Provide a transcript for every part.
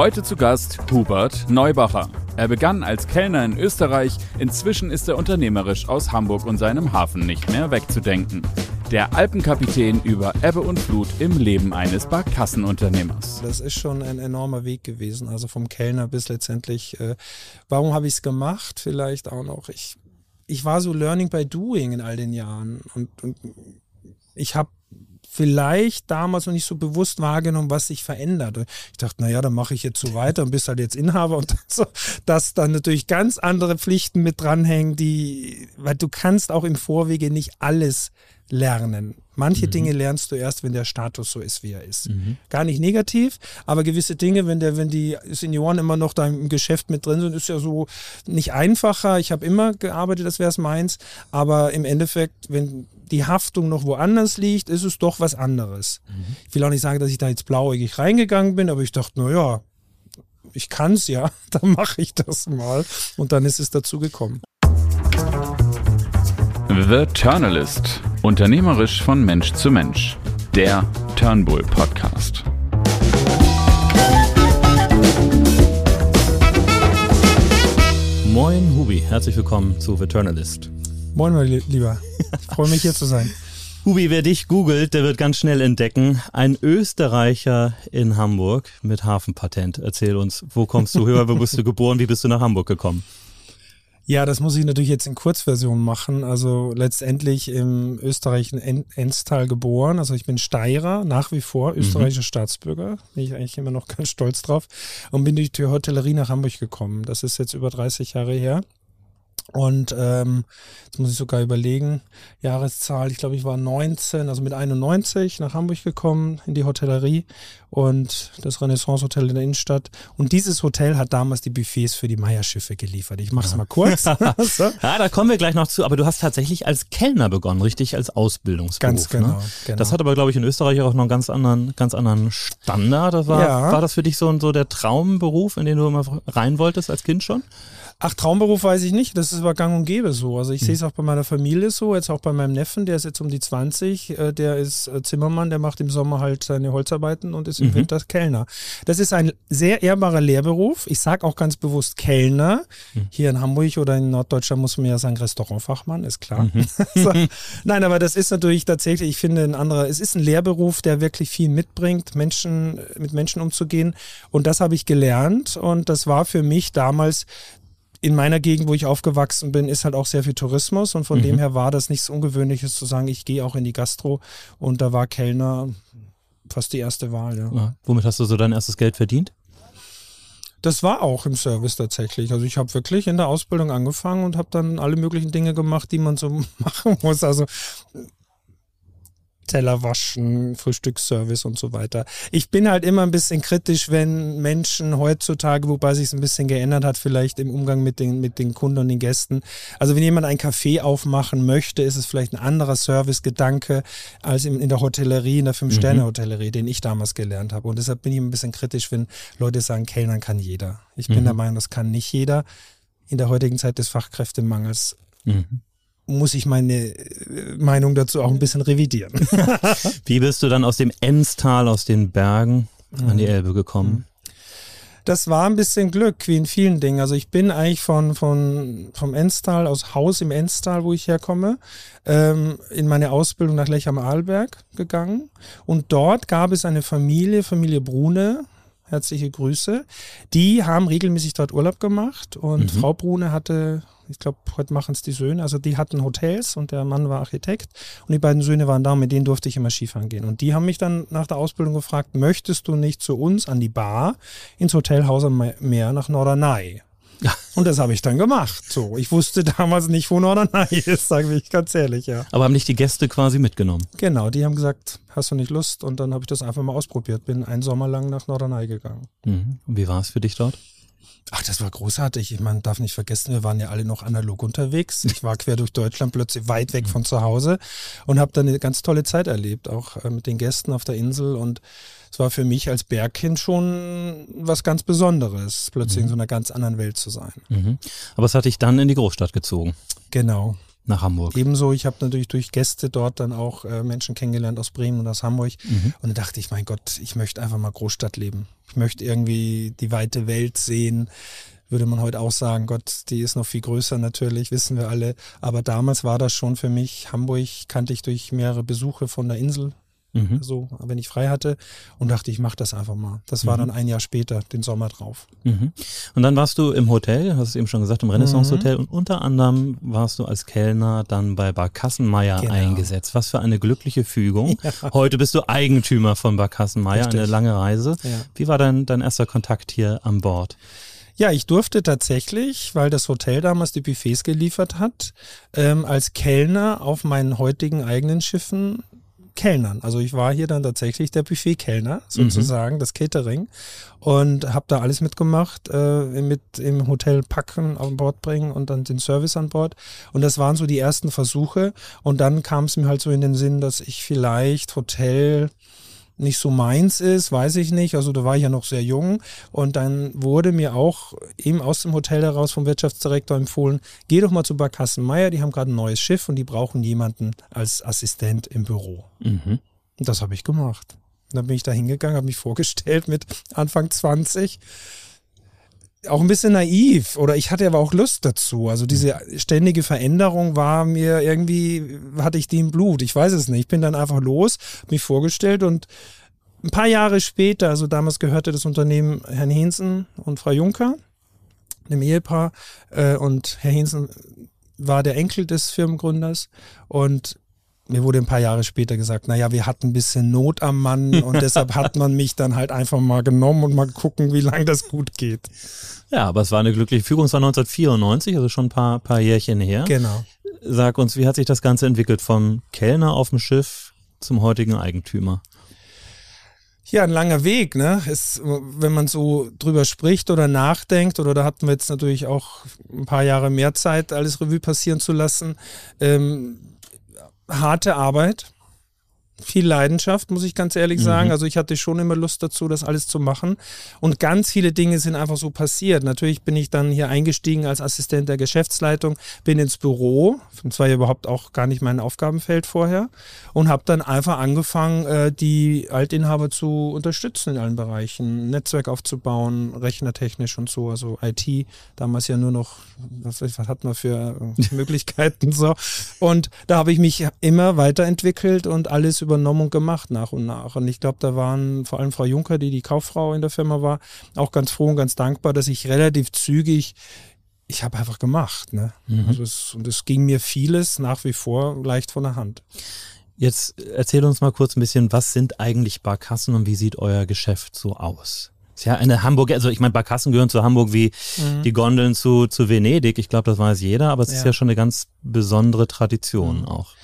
Heute zu Gast Hubert Neubacher. Er begann als Kellner in Österreich, inzwischen ist er unternehmerisch aus Hamburg und seinem Hafen nicht mehr wegzudenken. Der Alpenkapitän über Ebbe und Flut im Leben eines Barkassenunternehmers. Das ist schon ein enormer Weg gewesen, also vom Kellner bis letztendlich, äh, warum habe ich es gemacht? Vielleicht auch noch, ich, ich war so Learning by Doing in all den Jahren und, und ich habe vielleicht damals noch nicht so bewusst wahrgenommen, was sich verändert. Ich dachte, naja, dann mache ich jetzt so weiter und bist halt jetzt Inhaber und so, dass dann natürlich ganz andere Pflichten mit dranhängen, die, weil du kannst auch im Vorwege nicht alles lernen. Manche mhm. Dinge lernst du erst, wenn der Status so ist, wie er ist. Mhm. Gar nicht negativ, aber gewisse Dinge, wenn der, wenn die Senioren immer noch da im Geschäft mit drin sind, ist ja so nicht einfacher. Ich habe immer gearbeitet, das wäre es meins, aber im Endeffekt, wenn die Haftung noch woanders liegt, ist es doch was anderes. Mhm. Ich will auch nicht sagen, dass ich da jetzt blauäugig reingegangen bin, aber ich dachte, naja, ich kann es ja, dann mache ich das mal. Und dann ist es dazu gekommen. The Turnalist. Unternehmerisch von Mensch zu Mensch. Der Turnbull Podcast. Moin Hubi, herzlich willkommen zu The Turnalist. Moin, mein Lieber. Ich freue mich hier zu sein. Hubi, wer dich googelt, der wird ganz schnell entdecken. Ein Österreicher in Hamburg mit Hafenpatent. Erzähl uns, wo kommst du her, wo bist du geboren, wie bist du nach Hamburg gekommen? Ja, das muss ich natürlich jetzt in Kurzversion machen. Also letztendlich im österreichischen Enstal geboren. Also ich bin Steirer, nach wie vor mhm. österreichischer mhm. Staatsbürger. Bin ich eigentlich immer noch ganz stolz drauf. Und bin durch die Hotellerie nach Hamburg gekommen. Das ist jetzt über 30 Jahre her. Und ähm, jetzt muss ich sogar überlegen, Jahreszahl, ich glaube, ich war 19, also mit 91 nach Hamburg gekommen in die Hotellerie und das Renaissance Hotel in der Innenstadt. Und dieses Hotel hat damals die Buffets für die Meierschiffe geliefert. Ich mache es mal kurz. so. Ja, da kommen wir gleich noch zu. Aber du hast tatsächlich als Kellner begonnen, richtig als Ausbildungsberuf. Ganz genau, ne? genau. Das hat aber, glaube ich, in Österreich auch noch einen ganz anderen, ganz anderen Standard. War, ja. war das für dich so, so der Traumberuf, in den du immer rein wolltest als Kind schon? Ach, Traumberuf weiß ich nicht. Das ist aber gang und gäbe so. Also ich mhm. sehe es auch bei meiner Familie so, jetzt auch bei meinem Neffen, der ist jetzt um die 20, äh, der ist äh, Zimmermann, der macht im Sommer halt seine Holzarbeiten und ist im mhm. Winter Kellner. Das ist ein sehr ehrbarer Lehrberuf. Ich sage auch ganz bewusst Kellner. Mhm. Hier in Hamburg oder in Norddeutschland muss man ja sagen Restaurantfachmann, ist klar. Mhm. so. Nein, aber das ist natürlich tatsächlich, ich finde, ein anderer, es ist ein Lehrberuf, der wirklich viel mitbringt, Menschen, mit Menschen umzugehen. Und das habe ich gelernt und das war für mich damals in meiner Gegend, wo ich aufgewachsen bin, ist halt auch sehr viel Tourismus und von mhm. dem her war das nichts Ungewöhnliches zu sagen, ich gehe auch in die Gastro und da war Kellner fast die erste Wahl. Ja. ja. Womit hast du so dein erstes Geld verdient? Das war auch im Service tatsächlich. Also ich habe wirklich in der Ausbildung angefangen und habe dann alle möglichen Dinge gemacht, die man so machen muss. Also Teller waschen, Frühstücksservice und so weiter. Ich bin halt immer ein bisschen kritisch, wenn Menschen heutzutage, wobei sich es ein bisschen geändert hat, vielleicht im Umgang mit den, mit den Kunden und den Gästen. Also wenn jemand ein Café aufmachen möchte, ist es vielleicht ein anderer Servicegedanke als in, in der Hotellerie, in der Fünf-Sterne-Hotellerie, mhm. den ich damals gelernt habe. Und deshalb bin ich ein bisschen kritisch, wenn Leute sagen, Kellnern kann jeder. Ich bin mhm. der Meinung, das kann nicht jeder. In der heutigen Zeit des Fachkräftemangels mhm muss ich meine äh, Meinung dazu auch ein bisschen revidieren. Wie bist du dann aus dem Enstal, aus den Bergen an die mhm. Elbe gekommen? Mhm. Das war ein bisschen Glück, wie in vielen Dingen. Also ich bin eigentlich von, von, vom Enstal, aus Haus im Enstal, wo ich herkomme, ähm, in meine Ausbildung nach Lech am Arlberg gegangen. Und dort gab es eine Familie, Familie Brune, herzliche Grüße. Die haben regelmäßig dort Urlaub gemacht und mhm. Frau Brune hatte ich glaube, heute machen es die Söhne. Also die hatten Hotels und der Mann war Architekt und die beiden Söhne waren da und mit denen durfte ich immer Skifahren gehen. Und die haben mich dann nach der Ausbildung gefragt, möchtest du nicht zu uns an die Bar ins Hotelhaus am Meer nach Norderney? Und das habe ich dann gemacht. So, ich wusste damals nicht, wo Norderney ist, sage ich ganz ehrlich, ja. Aber haben dich die Gäste quasi mitgenommen? Genau, die haben gesagt, hast du nicht Lust? Und dann habe ich das einfach mal ausprobiert. Bin einen Sommer lang nach Norderney gegangen. Mhm. Und wie war es für dich dort? Ach, das war großartig. Man darf nicht vergessen, wir waren ja alle noch analog unterwegs. Ich war quer durch Deutschland plötzlich weit weg von zu Hause und habe dann eine ganz tolle Zeit erlebt, auch äh, mit den Gästen auf der Insel. Und es war für mich als Bergkind schon was ganz Besonderes, plötzlich mhm. in so einer ganz anderen Welt zu sein. Mhm. Aber es hat dich dann in die Großstadt gezogen. Genau. nach Hamburg. Ebenso, ich habe natürlich durch Gäste dort dann auch äh, Menschen kennengelernt aus Bremen und aus Hamburg. Mhm. Und da dachte ich, mein Gott, ich möchte einfach mal Großstadt leben. Ich möchte irgendwie die weite Welt sehen. Würde man heute auch sagen, Gott, die ist noch viel größer natürlich, wissen wir alle. Aber damals war das schon für mich, Hamburg kannte ich durch mehrere Besuche von der Insel Mhm. So, wenn ich frei hatte und dachte, ich mache das einfach mal. Das war mhm. dann ein Jahr später, den Sommer drauf. Mhm. Und dann warst du im Hotel, hast du eben schon gesagt, im Renaissance Hotel und unter anderem warst du als Kellner dann bei Bar Kassenmeier genau. eingesetzt. Was für eine glückliche Fügung. Ja. Heute bist du Eigentümer von Bar Kassenmeier, eine lange Reise. Ja. Wie war dein, dein erster Kontakt hier an Bord? Ja, ich durfte tatsächlich, weil das Hotel damals die Buffets geliefert hat, ähm, als Kellner auf meinen heutigen eigenen Schiffen Kellnern. Also ich war hier dann tatsächlich der Buffet-Kellner, sozusagen, mhm. das Catering. Und habe da alles mitgemacht, äh, mit im Hotel packen, an Bord bringen und dann den Service an Bord. Und das waren so die ersten Versuche. Und dann kam es mir halt so in den Sinn, dass ich vielleicht Hotel nicht so meins ist, weiß ich nicht. Also da war ich ja noch sehr jung und dann wurde mir auch eben aus dem Hotel heraus vom Wirtschaftsdirektor empfohlen, geh doch mal zu Barkassen Meier, die haben gerade ein neues Schiff und die brauchen jemanden als Assistent im Büro. Mhm. Und das habe ich gemacht. Und dann bin ich da hingegangen, habe mich vorgestellt mit Anfang 20 auch ein bisschen naiv oder ich hatte aber auch Lust dazu. Also diese ständige Veränderung war mir irgendwie, hatte ich die im Blut. Ich weiß es nicht. Ich bin dann einfach los, mich vorgestellt und ein paar Jahre später, also damals gehörte das Unternehmen Herrn Hinsen und Frau Juncker, dem Ehepaar, äh, und Herr Hinsen war der Enkel des Firmengründers und mir wurde ein paar Jahre später gesagt, naja, wir hatten ein bisschen Not am Mann und deshalb hat man mich dann halt einfach mal genommen und mal gucken, wie lange das gut geht. Ja, aber es war eine glückliche Fügung. Es war 1994, also schon ein paar, paar Jährchen her. Genau. Sag uns, wie hat sich das Ganze entwickelt vom Kellner auf dem Schiff zum heutigen Eigentümer? Ja, ein langer Weg, ne? Ist, wenn man so drüber spricht oder nachdenkt, oder da hatten wir jetzt natürlich auch ein paar Jahre mehr Zeit, alles Revue passieren zu lassen. Ähm, harte Arbeit, viel Leidenschaft, muss ich ganz ehrlich sagen. Mhm. Also ich hatte schon immer Lust dazu, das alles zu machen. Und ganz viele Dinge sind einfach so passiert. Natürlich bin ich dann hier eingestiegen als Assistent der Geschäftsleitung, bin ins Büro, das war ja überhaupt auch gar nicht mein Aufgabenfeld vorher, und habe dann einfach angefangen, äh, die Altinhaber zu unterstützen in allen Bereichen, Netzwerk aufzubauen, rechnertechnisch und so, also IT, damals ja nur noch, was, was hat man für äh, Möglichkeiten so. Und da habe ich mich immer weiterentwickelt und alles über übernommen und gemacht nach und nach. Und ich glaube, da waren vor allem Frau Juncker, die die Kauffrau in der Firma war, auch ganz froh und ganz dankbar, dass ich relativ zügig ich habe einfach gemacht. Ne? Mhm. Also es, und es ging mir vieles nach wie vor leicht von der Hand. Jetzt erzähl uns mal kurz ein bisschen, was sind eigentlich Barkassen und wie sieht euer Geschäft so aus? Ist ja eine Hamburger, also ich meine, Barkassen gehören zu Hamburg wie mhm. die Gondeln zu, zu Venedig. Ich glaube, das weiß jeder, aber es ja. ist ja schon eine ganz besondere Tradition mhm. auch.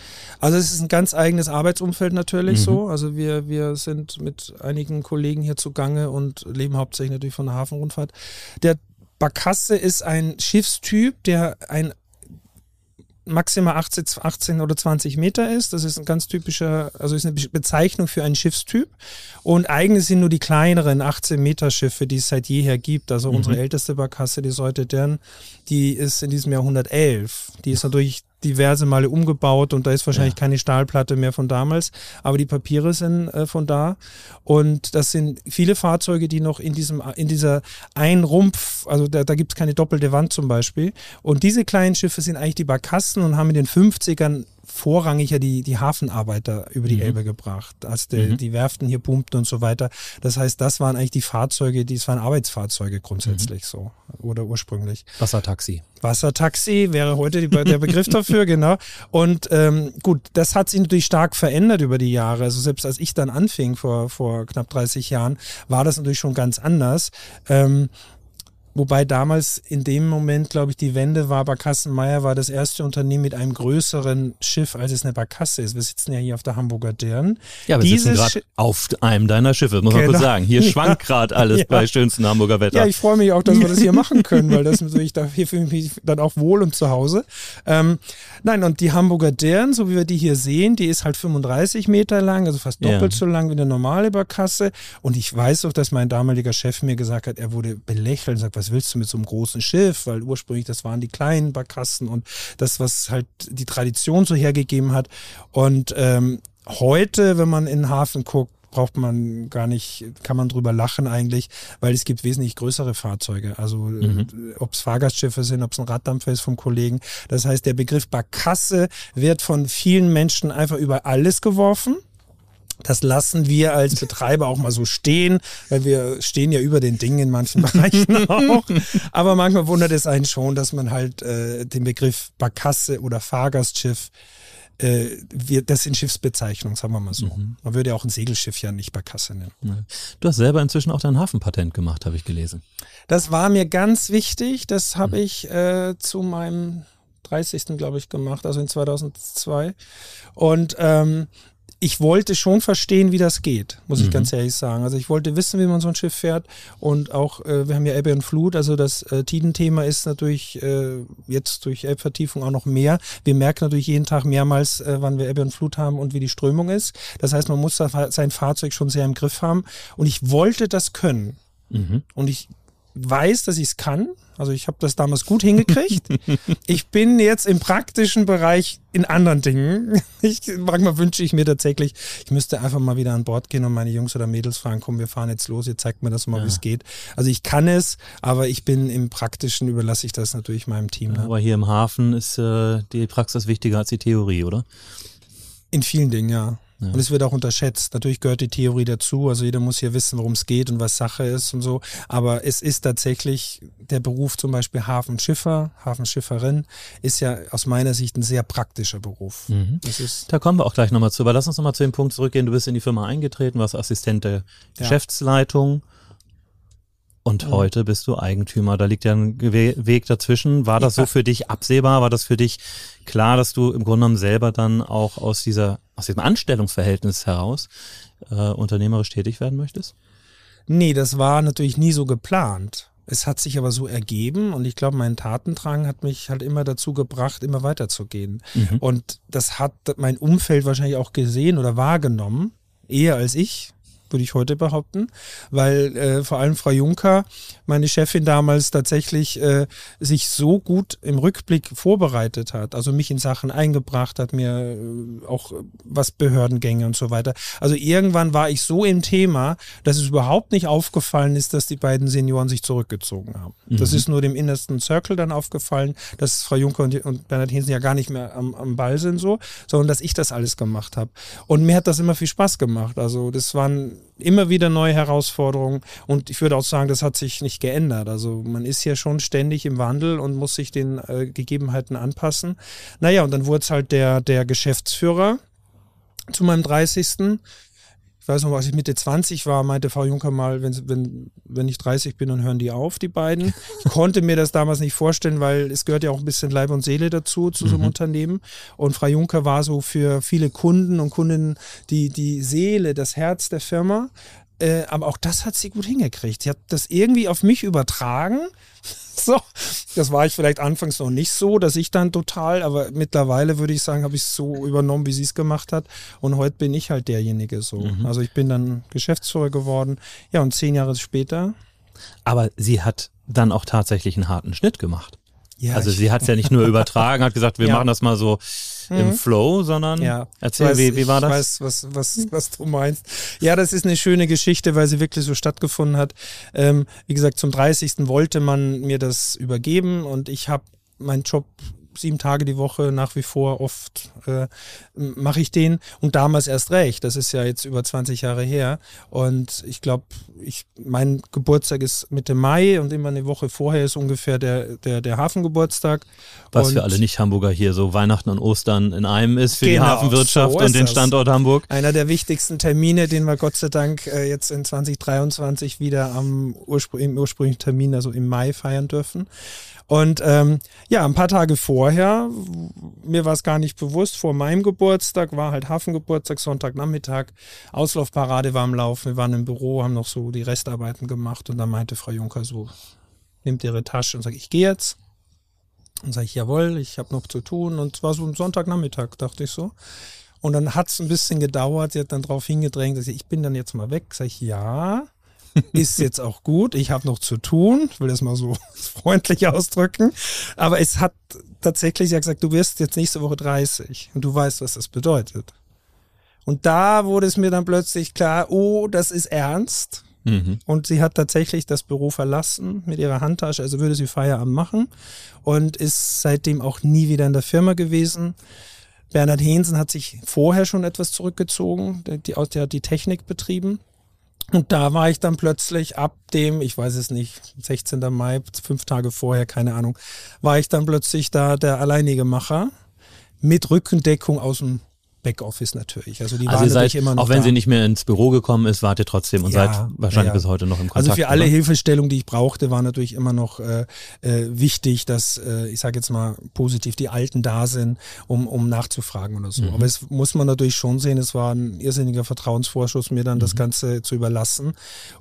Also es ist ein ganz eigenes Arbeitsumfeld natürlich mhm. so. Also wir, wir sind mit einigen Kollegen hier zugange und leben hauptsächlich natürlich von der Hafenrundfahrt. Der Barkasse ist ein Schiffstyp, der ein maximal 18, 18 oder 20 Meter ist. Das ist ein ganz typischer, also ist eine Bezeichnung für einen Schiffstyp. Und eigentlich sind nur die kleineren 18 Meter Schiffe, die es seit jeher gibt. Also mhm. unsere älteste Barkasse, die Seute Dern, die ist in diesem Jahr 111. Die ist natürlich diverse Male umgebaut und da ist wahrscheinlich ja. keine Stahlplatte mehr von damals, aber die Papiere sind äh, von da und das sind viele Fahrzeuge, die noch in diesem in dieser ein Rumpf, also da, da gibt es keine doppelte Wand zum Beispiel und diese kleinen Schiffe sind eigentlich die Barkassen und haben in den 50ern vorrangig ja die, die Hafenarbeiter über die mhm. Elbe gebracht, als die, mhm. die Werften hier pumpten und so weiter. Das heißt, das waren eigentlich die Fahrzeuge, die, das waren Arbeitsfahrzeuge grundsätzlich mhm. so oder ursprünglich. Wassertaxi. Wassertaxi wäre heute die, der Begriff dafür, genau. Und ähm, gut, das hat sich natürlich stark verändert über die Jahre. Also selbst als ich dann anfing vor, vor knapp 30 Jahren, war das natürlich schon ganz anders. Ähm, Wobei damals in dem Moment, glaube ich, die Wende war, Barkassenmeier war das erste Unternehmen mit einem größeren Schiff, als es eine Barkasse ist. Wir sitzen ja hier auf der Hamburger Dern. Ja, wir Dieses sitzen gerade auf einem deiner Schiffe, muss genau. man kurz sagen. Hier ja. schwankt gerade alles ja. bei schönstem Hamburger Wetter. Ja, ich freue mich auch, dass wir das hier machen können, weil das ich da hier fühle mich dann auch wohl und zu Hause. Ähm, nein, und die Hamburger Dern, so wie wir die hier sehen, die ist halt 35 Meter lang, also fast doppelt ja. so lang wie eine normale Barkasse. Und ich weiß auch, dass mein damaliger Chef mir gesagt hat, er wurde belächelt und sagt, was was willst du mit so einem großen Schiff? Weil ursprünglich, das waren die kleinen Barkassen und das, was halt die Tradition so hergegeben hat. Und ähm, heute, wenn man in den Hafen guckt, braucht man gar nicht, kann man drüber lachen eigentlich, weil es gibt wesentlich größere Fahrzeuge. Also mhm. ob es Fahrgastschiffe sind, ob es ein Raddampfer ist vom Kollegen. Das heißt, der Begriff Barkasse wird von vielen Menschen einfach über alles geworfen. Das lassen wir als Betreiber auch mal so stehen, weil wir stehen ja über den Dingen in manchen Bereichen auch. Aber manchmal wundert es einen schon, dass man halt äh, den Begriff Barkasse oder Fahrgastschiff äh, wir, das sind Schiffsbezeichnungen, sagen wir mal so. Mhm. Man würde ja auch ein Segelschiff ja nicht Barkasse nennen. Du hast selber inzwischen auch dein Hafenpatent gemacht, habe ich gelesen. Das war mir ganz wichtig. Das habe mhm. ich äh, zu meinem 30. glaube ich gemacht, also in 2002. Und ähm, ich wollte schon verstehen, wie das geht, muss mhm. ich ganz ehrlich sagen. Also ich wollte wissen, wie man so ein Schiff fährt und auch, äh, wir haben ja Ebbe und Flut, also das äh, Tidenthema ist natürlich äh, jetzt durch Elbvertiefung auch noch mehr. Wir merken natürlich jeden Tag mehrmals, äh, wann wir Ebbe und Flut haben und wie die Strömung ist. Das heißt, man muss sein Fahrzeug schon sehr im Griff haben und ich wollte das können. Mhm. Und ich weiß, dass ich es kann. Also ich habe das damals gut hingekriegt. ich bin jetzt im praktischen Bereich in anderen Dingen. Ich, manchmal wünsche ich mir tatsächlich, ich müsste einfach mal wieder an Bord gehen und meine Jungs oder Mädels fragen, komm, wir fahren jetzt los, ihr zeigt mir das mal, ja. wie es geht. Also ich kann es, aber ich bin im Praktischen, überlasse ich das natürlich meinem Team. Ne? Aber hier im Hafen ist äh, die Praxis wichtiger als die Theorie, oder? In vielen Dingen, ja. Ja. Und es wird auch unterschätzt. Natürlich gehört die Theorie dazu. Also jeder muss hier wissen, worum es geht und was Sache ist und so. Aber es ist tatsächlich der Beruf zum Beispiel Hafenschiffer, Hafenschifferin, ist ja aus meiner Sicht ein sehr praktischer Beruf. Mhm. da kommen wir auch gleich nochmal zu. Aber lass uns nochmal zu dem Punkt zurückgehen. Du bist in die Firma eingetreten, warst Assistent der ja. Geschäftsleitung. Und mhm. heute bist du Eigentümer. Da liegt ja ein Weg dazwischen. War das so für dich absehbar? War das für dich klar, dass du im Grunde genommen selber dann auch aus dieser aus diesem Anstellungsverhältnis heraus äh, unternehmerisch tätig werden möchtest? Nee, das war natürlich nie so geplant. Es hat sich aber so ergeben und ich glaube, mein Tatendrang hat mich halt immer dazu gebracht, immer weiterzugehen. Mhm. Und das hat mein Umfeld wahrscheinlich auch gesehen oder wahrgenommen, eher als ich würde ich heute behaupten, weil äh, vor allem Frau Juncker, meine Chefin damals tatsächlich äh, sich so gut im Rückblick vorbereitet hat, also mich in Sachen eingebracht hat, mir äh, auch was Behördengänge und so weiter. Also irgendwann war ich so im Thema, dass es überhaupt nicht aufgefallen ist, dass die beiden Senioren sich zurückgezogen haben. Mhm. Das ist nur dem innersten Circle dann aufgefallen, dass Frau Juncker und, und Bernhard Hinsen ja gar nicht mehr am, am Ball sind so, sondern dass ich das alles gemacht habe. Und mir hat das immer viel Spaß gemacht. Also das waren immer wieder neue Herausforderungen und ich würde auch sagen, das hat sich nicht geändert. Also man ist ja schon ständig im Wandel und muss sich den äh, Gegebenheiten anpassen. Naja, und dann wurde es halt der, der Geschäftsführer zu meinem 30 ich weiß noch, als ich Mitte 20 war, meinte Frau Juncker mal, wenn, wenn, wenn ich 30 bin, dann hören die auf, die beiden. Ich konnte mir das damals nicht vorstellen, weil es gehört ja auch ein bisschen Leib und Seele dazu, zu so einem mhm. Unternehmen. Und Frau Juncker war so für viele Kunden und Kundinnen die, die Seele, das Herz der Firma. Äh, aber auch das hat sie gut hingekriegt. Sie hat das irgendwie auf mich übertragen. So, das war ich vielleicht anfangs noch nicht so, dass ich dann total, aber mittlerweile würde ich sagen, habe ich es so übernommen, wie sie es gemacht hat. Und heute bin ich halt derjenige so. Mhm. Also ich bin dann Geschäftsführer geworden. Ja, und zehn Jahre später. Aber sie hat dann auch tatsächlich einen harten Schnitt gemacht. Ja, also sie hat es ja nicht nur übertragen, hat gesagt, wir ja. machen das mal so mhm. im Flow, sondern ja. erzähl, weiß, wie, wie war das? Ich weiß, was, was, was du meinst. Ja, das ist eine schöne Geschichte, weil sie wirklich so stattgefunden hat. Ähm, wie gesagt, zum 30. wollte man mir das übergeben und ich habe meinen Job sieben Tage die Woche nach wie vor oft äh, mache ich den und damals erst recht. Das ist ja jetzt über 20 Jahre her und ich glaube, ich, mein Geburtstag ist Mitte Mai und immer eine Woche vorher ist ungefähr der, der, der Hafengeburtstag. Was und für alle Nicht-Hamburger hier so Weihnachten und Ostern in einem ist für genau, die Hafenwirtschaft so und den Standort Hamburg. Einer der wichtigsten Termine, den wir Gott sei Dank äh, jetzt in 2023 wieder am Urspr im ursprünglichen Termin, also im Mai feiern dürfen. Und ähm, ja, ein paar Tage vorher, mir war es gar nicht bewusst, vor meinem Geburtstag war halt Hafengeburtstag, Sonntagnachmittag, Auslaufparade war am Laufen, wir waren im Büro, haben noch so die Restarbeiten gemacht und dann meinte Frau Juncker so, nimmt ihre Tasche und sagt, ich gehe jetzt. Und sage ich, jawohl, ich habe noch zu tun. Und es war so ein Sonntagnachmittag, dachte ich so. Und dann hat es ein bisschen gedauert, sie hat dann darauf hingedrängt, dass ich, ich bin dann jetzt mal weg. Sag ich, ja, ist jetzt auch gut. Ich habe noch zu tun. Ich will das mal so freundlich ausdrücken. Aber es hat tatsächlich ja gesagt, du wirst jetzt nächste Woche 30 und du weißt, was das bedeutet. Und da wurde es mir dann plötzlich klar, oh, das ist ernst. Mhm. Und sie hat tatsächlich das Büro verlassen mit ihrer Handtasche, also würde sie Feierabend machen und ist seitdem auch nie wieder in der Firma gewesen. Bernhard Hensen hat sich vorher schon etwas zurückgezogen, die, der hat die Technik betrieben. Und da war ich dann plötzlich ab dem, ich weiß es nicht, 16. Mai, fünf Tage vorher, keine Ahnung, war ich dann plötzlich da der alleinige Macher mit Rückendeckung aus dem Backoffice natürlich. Also die also waren seid, immer noch Auch wenn da. sie nicht mehr ins Büro gekommen ist, wart ihr trotzdem und ja, seid wahrscheinlich ja. bis heute noch im Kontakt. Also für alle oder? Hilfestellungen, die ich brauchte, war natürlich immer noch äh, äh, wichtig, dass, äh, ich sage jetzt mal positiv, die Alten da sind, um, um nachzufragen oder so. Mhm. Aber es muss man natürlich schon sehen, es war ein irrsinniger Vertrauensvorschuss, mir dann mhm. das Ganze zu überlassen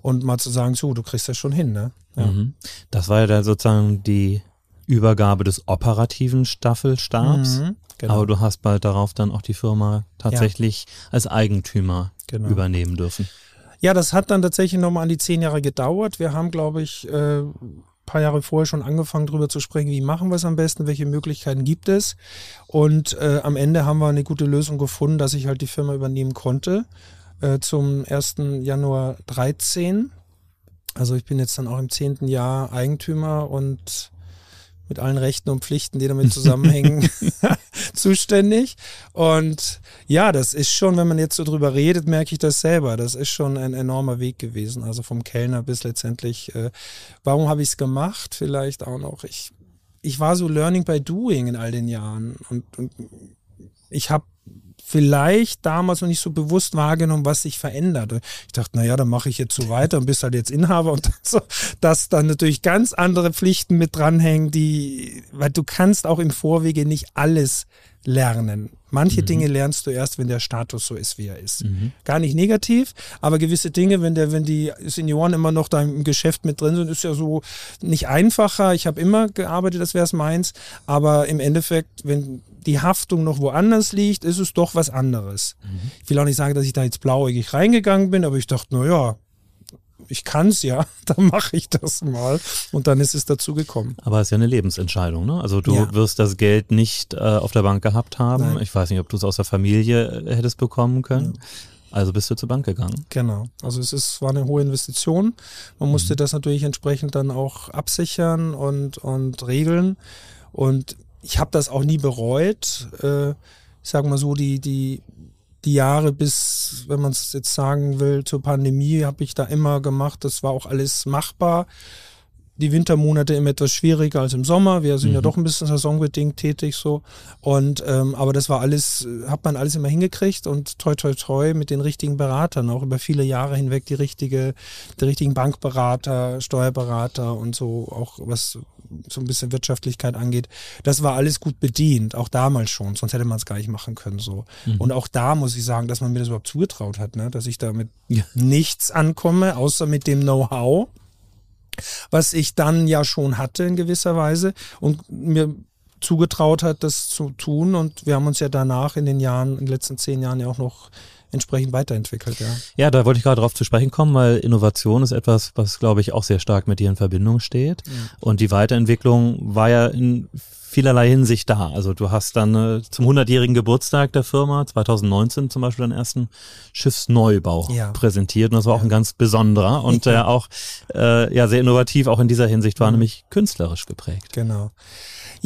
und mal zu sagen, so, du kriegst das schon hin. Ne? Ja. Mhm. Das war ja dann sozusagen die Übergabe des operativen Staffelstabs. Mhm. Genau. Aber du hast bald darauf dann auch die Firma tatsächlich ja. als Eigentümer genau. übernehmen dürfen. Ja, das hat dann tatsächlich nochmal an die zehn Jahre gedauert. Wir haben, glaube ich, äh, paar Jahre vorher schon angefangen, darüber zu sprechen, wie machen wir es am besten, welche Möglichkeiten gibt es. Und äh, am Ende haben wir eine gute Lösung gefunden, dass ich halt die Firma übernehmen konnte äh, zum 1. Januar 13. Also ich bin jetzt dann auch im zehnten Jahr Eigentümer und mit allen Rechten und Pflichten, die damit zusammenhängen, zuständig. Und ja, das ist schon, wenn man jetzt so drüber redet, merke ich das selber. Das ist schon ein enormer Weg gewesen. Also vom Kellner bis letztendlich, äh, warum habe ich es gemacht? Vielleicht auch noch. Ich, ich war so Learning by Doing in all den Jahren. Und, und ich habe vielleicht damals noch nicht so bewusst wahrgenommen, was sich verändert. Ich dachte, naja, dann mache ich jetzt so weiter und bist halt jetzt Inhaber und so, dass dann natürlich ganz andere Pflichten mit dranhängen, die, weil du kannst auch im Vorwege nicht alles lernen. Manche mhm. Dinge lernst du erst, wenn der Status so ist, wie er ist. Mhm. Gar nicht negativ, aber gewisse Dinge, wenn der, wenn die Senioren immer noch da im Geschäft mit drin sind, ist ja so nicht einfacher. Ich habe immer gearbeitet, das wäre es meins, aber im Endeffekt, wenn die Haftung noch woanders liegt, ist es doch was anderes. Mhm. Ich will auch nicht sagen, dass ich da jetzt blauäugig reingegangen bin, aber ich dachte, na ja, ich kann es ja, dann mache ich das mal. Und dann ist es dazu gekommen. Aber es ist ja eine Lebensentscheidung, ne? Also du ja. wirst das Geld nicht äh, auf der Bank gehabt haben. Nein. Ich weiß nicht, ob du es aus der Familie äh, hättest bekommen können. Ja. Also bist du zur Bank gegangen. Genau. Also es ist, war eine hohe Investition. Man musste mhm. das natürlich entsprechend dann auch absichern und, und regeln. Und ich habe das auch nie bereut. Äh, ich sage mal so, die, die, die Jahre bis, wenn man es jetzt sagen will, zur Pandemie habe ich da immer gemacht. Das war auch alles machbar die Wintermonate immer etwas schwieriger als im Sommer. Wir sind mhm. ja doch ein bisschen saisonbedingt tätig so. Und ähm, aber das war alles, hat man alles immer hingekriegt und toi toi toi mit den richtigen Beratern, auch über viele Jahre hinweg die richtige, die richtigen Bankberater, Steuerberater und so, auch was so ein bisschen Wirtschaftlichkeit angeht. Das war alles gut bedient, auch damals schon, sonst hätte man es gar nicht machen können so. Mhm. Und auch da muss ich sagen, dass man mir das überhaupt zugetraut hat, ne? dass ich da mit ja. nichts ankomme, außer mit dem Know-how was ich dann ja schon hatte in gewisser Weise und mir zugetraut hat, das zu tun. Und wir haben uns ja danach in den Jahren, in den letzten zehn Jahren ja auch noch entsprechend weiterentwickelt, ja. Ja, da wollte ich gerade darauf zu sprechen kommen, weil Innovation ist etwas, was, glaube ich, auch sehr stark mit dir in Verbindung steht. Ja. Und die Weiterentwicklung war ja in vielerlei Hinsicht da. Also du hast dann äh, zum 100-jährigen Geburtstag der Firma 2019 zum Beispiel deinen ersten Schiffsneubau ja. präsentiert und das war ja. auch ein ganz besonderer und äh, auch äh, ja sehr innovativ auch in dieser Hinsicht war mhm. nämlich künstlerisch geprägt. Genau.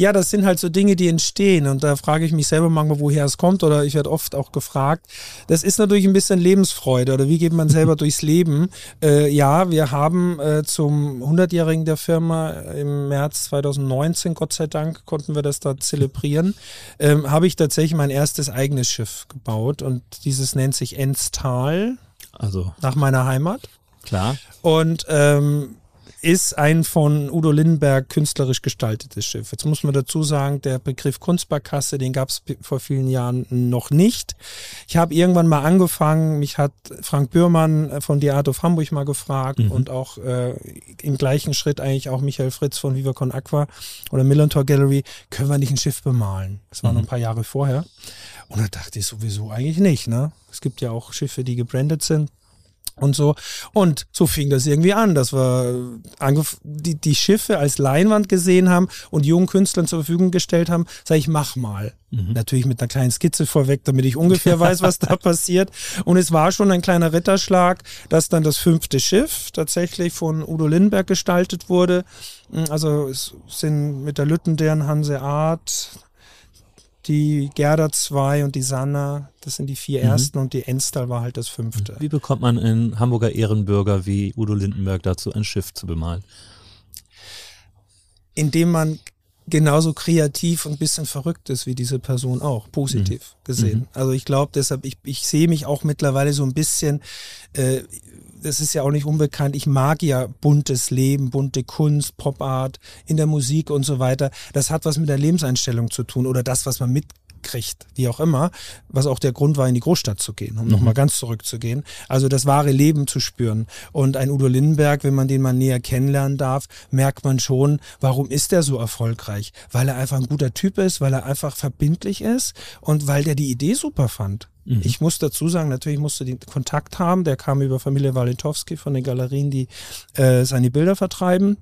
Ja, das sind halt so Dinge, die entstehen. Und da frage ich mich selber manchmal, woher es kommt. Oder ich werde oft auch gefragt. Das ist natürlich ein bisschen Lebensfreude. Oder wie geht man selber durchs Leben? Äh, ja, wir haben äh, zum 100-Jährigen der Firma im März 2019, Gott sei Dank, konnten wir das da zelebrieren, ähm, habe ich tatsächlich mein erstes eigenes Schiff gebaut. Und dieses nennt sich Enstal. Also. Nach meiner Heimat. Klar. Und ähm, ist ein von Udo Lindenberg künstlerisch gestaltetes Schiff. Jetzt muss man dazu sagen, der Begriff Kunstbarkasse, den gab es vor vielen Jahren noch nicht. Ich habe irgendwann mal angefangen, mich hat Frank Bührmann äh, von Theater of Hamburg mal gefragt mhm. und auch äh, im gleichen Schritt eigentlich auch Michael Fritz von Viva Con Aqua oder Millantor Gallery, können wir nicht ein Schiff bemalen? Das war mhm. noch ein paar Jahre vorher. Und da dachte ich sowieso eigentlich nicht. Ne? Es gibt ja auch Schiffe, die gebrandet sind. Und so. Und so fing das irgendwie an, dass wir die, die Schiffe als Leinwand gesehen haben und jungen Künstlern zur Verfügung gestellt haben. Sag ich, mach mal. Mhm. Natürlich mit einer kleinen Skizze vorweg, damit ich ungefähr weiß, was da passiert. Und es war schon ein kleiner Ritterschlag, dass dann das fünfte Schiff tatsächlich von Udo Lindenberg gestaltet wurde. Also es sind mit der Lütten deren Hanse Art, die Gerda 2 und die Sanna, das sind die vier mhm. ersten und die Enstal war halt das fünfte. Wie bekommt man einen Hamburger Ehrenbürger wie Udo Lindenberg dazu, ein Schiff zu bemalen? Indem man genauso kreativ und ein bisschen verrückt ist wie diese Person auch, positiv mhm. gesehen. Mhm. Also ich glaube deshalb, ich, ich sehe mich auch mittlerweile so ein bisschen, äh, das ist ja auch nicht unbekannt, ich mag ja buntes Leben, bunte Kunst, Popart in der Musik und so weiter. Das hat was mit der Lebenseinstellung zu tun oder das, was man mit kriegt, wie auch immer, was auch der Grund war, in die Großstadt zu gehen, um mhm. nochmal ganz zurückzugehen. Also das wahre Leben zu spüren. Und ein Udo Lindenberg, wenn man den mal näher kennenlernen darf, merkt man schon, warum ist er so erfolgreich? Weil er einfach ein guter Typ ist, weil er einfach verbindlich ist und weil der die Idee super fand. Mhm. Ich muss dazu sagen, natürlich musste den Kontakt haben. Der kam über Familie Walentowski von den Galerien, die äh, seine Bilder vertreiben.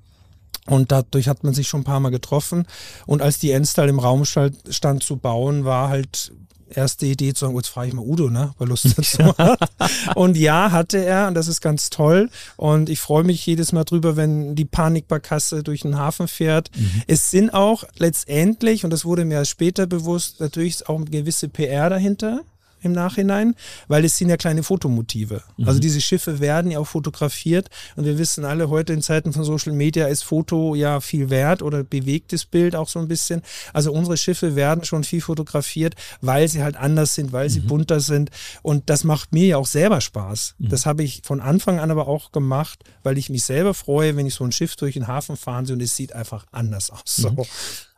Und dadurch hat man sich schon ein paar Mal getroffen. Und als die Enstal im Raum stand zu bauen, war halt erste Idee zu sagen, oh, jetzt frage ich mal Udo, ne, weil Lust dazu hat. und ja, hatte er und das ist ganz toll. Und ich freue mich jedes Mal drüber, wenn die Panikbarkasse durch den Hafen fährt. Mhm. Es sind auch letztendlich, und das wurde mir später bewusst, natürlich auch eine gewisse PR dahinter im Nachhinein, weil es sind ja kleine Fotomotive. Mhm. Also diese Schiffe werden ja auch fotografiert und wir wissen alle heute in Zeiten von Social Media ist Foto ja viel wert oder bewegtes Bild auch so ein bisschen. Also unsere Schiffe werden schon viel fotografiert, weil sie halt anders sind, weil sie mhm. bunter sind und das macht mir ja auch selber Spaß. Mhm. Das habe ich von Anfang an aber auch gemacht, weil ich mich selber freue, wenn ich so ein Schiff durch den Hafen fahren sehe und es sieht einfach anders aus. So.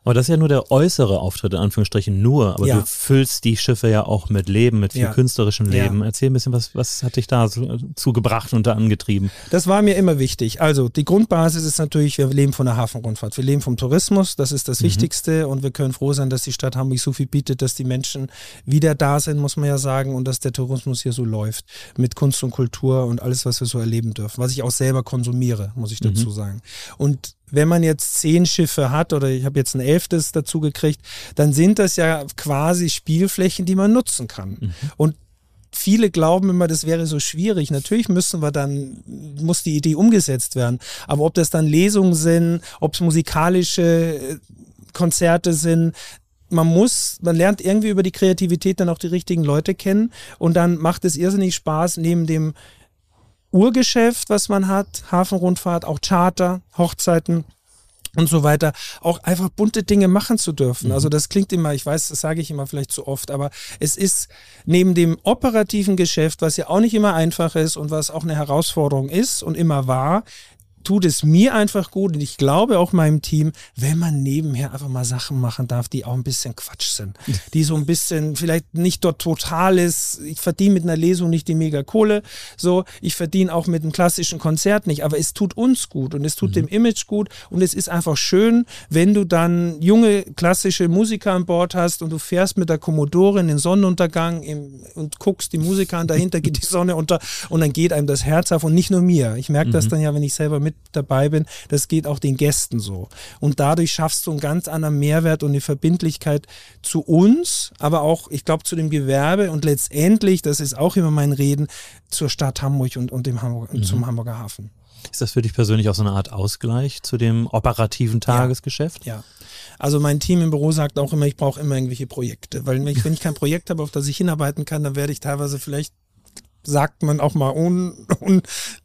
Mhm. Aber das ist ja nur der äußere Auftritt, in Anführungsstrichen nur. Aber ja. du füllst die Schiffe ja auch mit Leben, mit viel ja. künstlerischem Leben. Ja. Erzähl ein bisschen, was, was hat dich da so, zugebracht und da angetrieben? Das war mir immer wichtig. Also die Grundbasis ist natürlich, wir leben von der Hafenrundfahrt. Wir leben vom Tourismus, das ist das mhm. Wichtigste. Und wir können froh sein, dass die Stadt Hamburg so viel bietet, dass die Menschen wieder da sind, muss man ja sagen. Und dass der Tourismus hier so läuft. Mit Kunst und Kultur und alles, was wir so erleben dürfen. Was ich auch selber konsumiere, muss ich dazu mhm. sagen. Und wenn man jetzt zehn Schiffe hat oder ich habe jetzt ein elftes dazu gekriegt, dann sind das ja quasi Spielflächen, die man nutzen kann. Mhm. Und viele glauben immer, das wäre so schwierig. Natürlich müssen wir dann, muss die Idee umgesetzt werden. Aber ob das dann Lesungen sind, ob es musikalische äh, Konzerte sind, man muss, man lernt irgendwie über die Kreativität dann auch die richtigen Leute kennen und dann macht es irrsinnig Spaß, neben dem Urgeschäft, was man hat, Hafenrundfahrt, auch Charter, Hochzeiten und so weiter, auch einfach bunte Dinge machen zu dürfen. Mhm. Also das klingt immer, ich weiß, das sage ich immer vielleicht zu oft, aber es ist neben dem operativen Geschäft, was ja auch nicht immer einfach ist und was auch eine Herausforderung ist und immer war, tut es mir einfach gut und ich glaube auch meinem Team, wenn man nebenher einfach mal Sachen machen darf, die auch ein bisschen Quatsch sind. Die so ein bisschen vielleicht nicht dort total ist. Ich verdiene mit einer Lesung nicht die mega Kohle. So, ich verdiene auch mit einem klassischen Konzert nicht, aber es tut uns gut und es tut mhm. dem Image gut und es ist einfach schön, wenn du dann junge klassische Musiker an Bord hast und du fährst mit der Commodore in den Sonnenuntergang im, und guckst die Musiker an, dahinter geht die Sonne unter und dann geht einem das Herz auf und nicht nur mir. Ich merke mhm. das dann ja, wenn ich selber mit mit dabei bin, das geht auch den Gästen so. Und dadurch schaffst du einen ganz anderen Mehrwert und eine Verbindlichkeit zu uns, aber auch, ich glaube, zu dem Gewerbe und letztendlich, das ist auch immer mein Reden, zur Stadt Hamburg und, und dem Hamburg, mhm. zum Hamburger Hafen. Ist das für dich persönlich auch so eine Art Ausgleich zu dem operativen Tagesgeschäft? Ja. ja. Also mein Team im Büro sagt auch immer, ich brauche immer irgendwelche Projekte, weil wenn ich, wenn ich kein Projekt habe, auf das ich hinarbeiten kann, dann werde ich teilweise vielleicht sagt man auch mal un, un,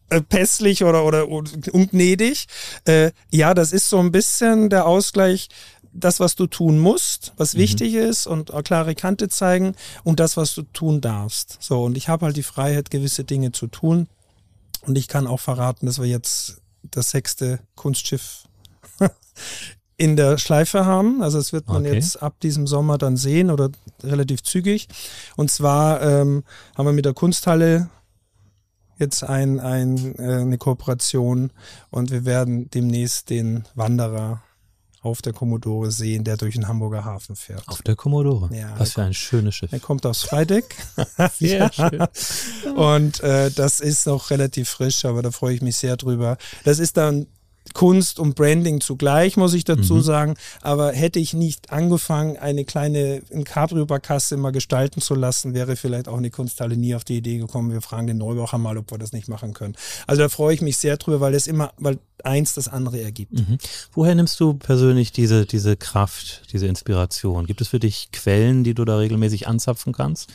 äh, pässlich oder, oder ungnädig. Äh, ja, das ist so ein bisschen der Ausgleich das, was du tun musst, was mhm. wichtig ist und klare Kante zeigen und das, was du tun darfst. So, und ich habe halt die Freiheit, gewisse Dinge zu tun. Und ich kann auch verraten, dass wir jetzt das sechste Kunstschiff in der Schleife haben. Also es wird man okay. jetzt ab diesem Sommer dann sehen oder relativ zügig. Und zwar ähm, haben wir mit der Kunsthalle jetzt ein, ein, äh, eine Kooperation und wir werden demnächst den Wanderer auf der Commodore sehen, der durch den Hamburger Hafen fährt. Auf der Commodore. Ja, Was für ein schönes Schiff. Er kommt aufs Freideck. sehr ja. schön. Und äh, das ist noch relativ frisch, aber da freue ich mich sehr drüber. Das ist dann Kunst und Branding zugleich, muss ich dazu mhm. sagen. Aber hätte ich nicht angefangen, eine kleine Cabrio-Barkasse mal gestalten zu lassen, wäre vielleicht auch eine Kunsthalle nie auf die Idee gekommen. Wir fragen den Neubacher mal, ob wir das nicht machen können. Also da freue ich mich sehr drüber, weil es immer, weil eins das andere ergibt. Mhm. Woher nimmst du persönlich diese, diese Kraft, diese Inspiration? Gibt es für dich Quellen, die du da regelmäßig anzapfen kannst?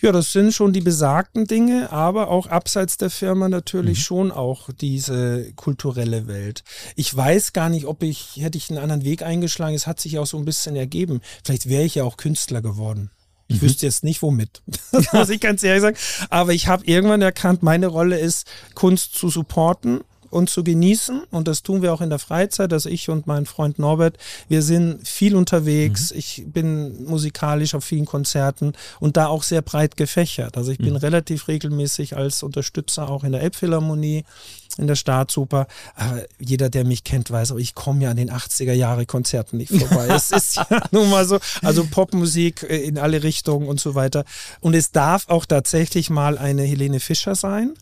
Ja, das sind schon die besagten Dinge, aber auch abseits der Firma natürlich mhm. schon auch diese kulturelle Welt. Ich weiß gar nicht, ob ich, hätte ich einen anderen Weg eingeschlagen, es hat sich auch so ein bisschen ergeben. Vielleicht wäre ich ja auch Künstler geworden. Ich mhm. wüsste jetzt nicht womit. Das muss ich ganz ehrlich sagen. Aber ich habe irgendwann erkannt, meine Rolle ist, Kunst zu supporten und zu genießen. Und das tun wir auch in der Freizeit. Also ich und mein Freund Norbert, wir sind viel unterwegs. Mhm. Ich bin musikalisch auf vielen Konzerten und da auch sehr breit gefächert. Also ich bin mhm. relativ regelmäßig als Unterstützer auch in der Elbphilharmonie in der Staatsoper. Aber jeder, der mich kennt, weiß auch, ich komme ja an den 80er Jahre Konzerten nicht vorbei. es ist ja nun mal so, also Popmusik äh, in alle Richtungen und so weiter. Und es darf auch tatsächlich mal eine Helene Fischer sein